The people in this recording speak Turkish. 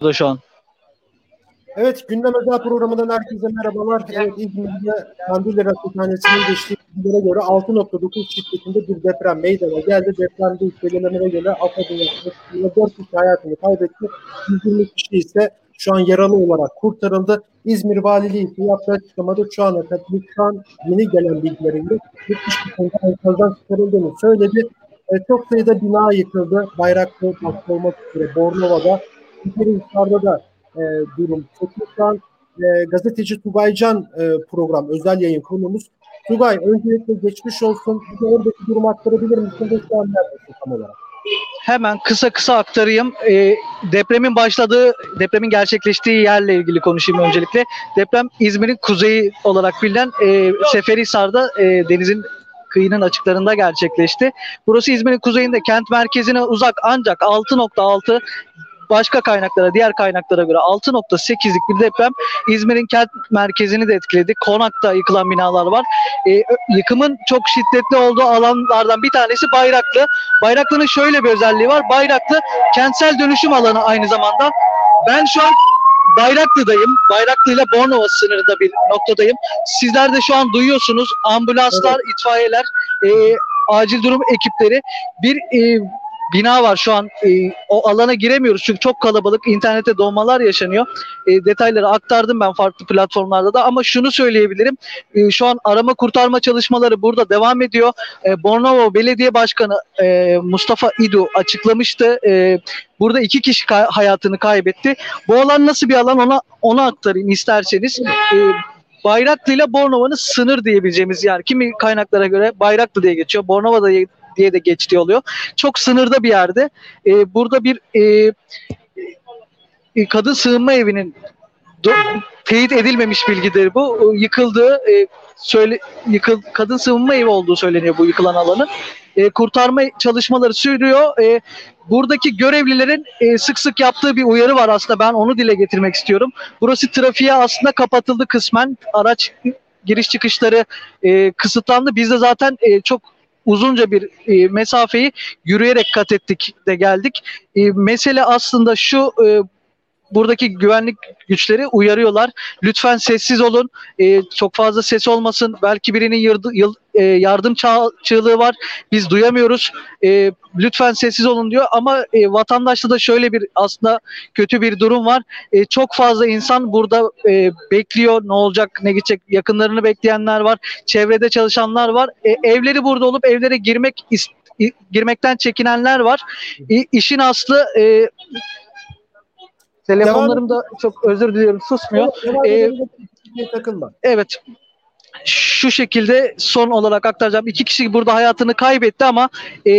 burada şu an. Evet, Gündem Özel programından herkese merhabalar. Evet, İzmir'de Kandilli Rasathanesi'nin geçtiği bilgilere göre 6.9 şiddetinde bir deprem meydana geldi. Depremde hisselenmelere göre AFAD'ın yaklaşık 4 kişi hayatını kaybetti. 120 kişi ise şu an yaralı olarak kurtarıldı. İzmir Valiliği ise yaptığı açıklamada şu ana kadar şu an yeni gelen bilgilerinde 70 kişinin enkazdan çıkarıldığını söyledi. E, çok sayıda bina yıkıldı. Bayraklı üzere Bornova'da. Hisar'da da e, durum kötü. Şu an e, gazeteci Tugaycan e, program, özel yayın konumuz. Tugay, öncelikle geçmiş olsun. Bir de oradaki durumu aktarabilir misin? Ve şu an neredesin tam olarak? Hemen kısa kısa aktarayım. E, depremin başladığı, depremin gerçekleştiği yerle ilgili konuşayım öncelikle. Deprem İzmir'in kuzeyi olarak bilinen e, Seferihisar'da e, denizin kıyının açıklarında gerçekleşti. Burası İzmir'in kuzeyinde kent merkezine uzak ancak 6.6 başka kaynaklara, diğer kaynaklara göre 6.8'lik bir deprem İzmir'in kent merkezini de etkiledi. Konak'ta yıkılan binalar var. E, yıkımın çok şiddetli olduğu alanlardan bir tanesi Bayraklı. Bayraklı'nın şöyle bir özelliği var. Bayraklı kentsel dönüşüm alanı aynı zamanda. Ben şu an Bayraklı'dayım. Bayraklı ile Bornova sınırında bir noktadayım. Sizler de şu an duyuyorsunuz. Ambulanslar, evet. itfaiyeler, e, acil durum ekipleri bir e, bina var şu an e, o alana giremiyoruz çünkü çok kalabalık internette donmalar yaşanıyor. E, detayları aktardım ben farklı platformlarda da ama şunu söyleyebilirim. E, şu an arama kurtarma çalışmaları burada devam ediyor. E, Bornova Belediye Başkanı e, Mustafa İdu açıklamıştı. E, burada iki kişi kay- hayatını kaybetti. Bu alan nasıl bir alan ona ona aktarayım isterseniz. E, Bayraklı ile Bornova'nın sınır diyebileceğimiz yer. Kimi kaynaklara göre Bayraklı diye geçiyor. Bornova diye diye de geçtiği oluyor. Çok sınırda bir yerde. E, burada bir e, e, kadın sığınma evinin do- teyit edilmemiş bilgidir bu. Yıkıldığı e, söyle yıkıl kadın sığınma evi olduğu söyleniyor bu yıkılan alanın. E, kurtarma çalışmaları sürüyor. E, buradaki görevlilerin e, sık sık yaptığı bir uyarı var aslında ben onu dile getirmek istiyorum. Burası trafiğe aslında kapatıldı kısmen. Araç giriş çıkışları e, kısıtlandı. Biz de zaten e, çok uzunca bir e, mesafeyi yürüyerek kat ettik de geldik. E, mesele aslında şu e, buradaki güvenlik güçleri uyarıyorlar. Lütfen sessiz olun. E, çok fazla ses olmasın. Belki birinin yırdı, yıl, e, yardım çağ, çığlığı var. Biz duyamıyoruz. E, lütfen sessiz olun diyor. Ama e, vatandaşta da şöyle bir aslında kötü bir durum var. E, çok fazla insan burada e, bekliyor. Ne olacak, ne gidecek? Yakınlarını bekleyenler var. Çevrede çalışanlar var. E, evleri burada olup evlere girmek girmekten çekinenler var. E, işin aslı e, Telefonlarım da çok özür diliyorum susmuyor. Ee, takılma. Evet. Şu şekilde son olarak aktaracağım. İki kişi burada hayatını kaybetti ama e,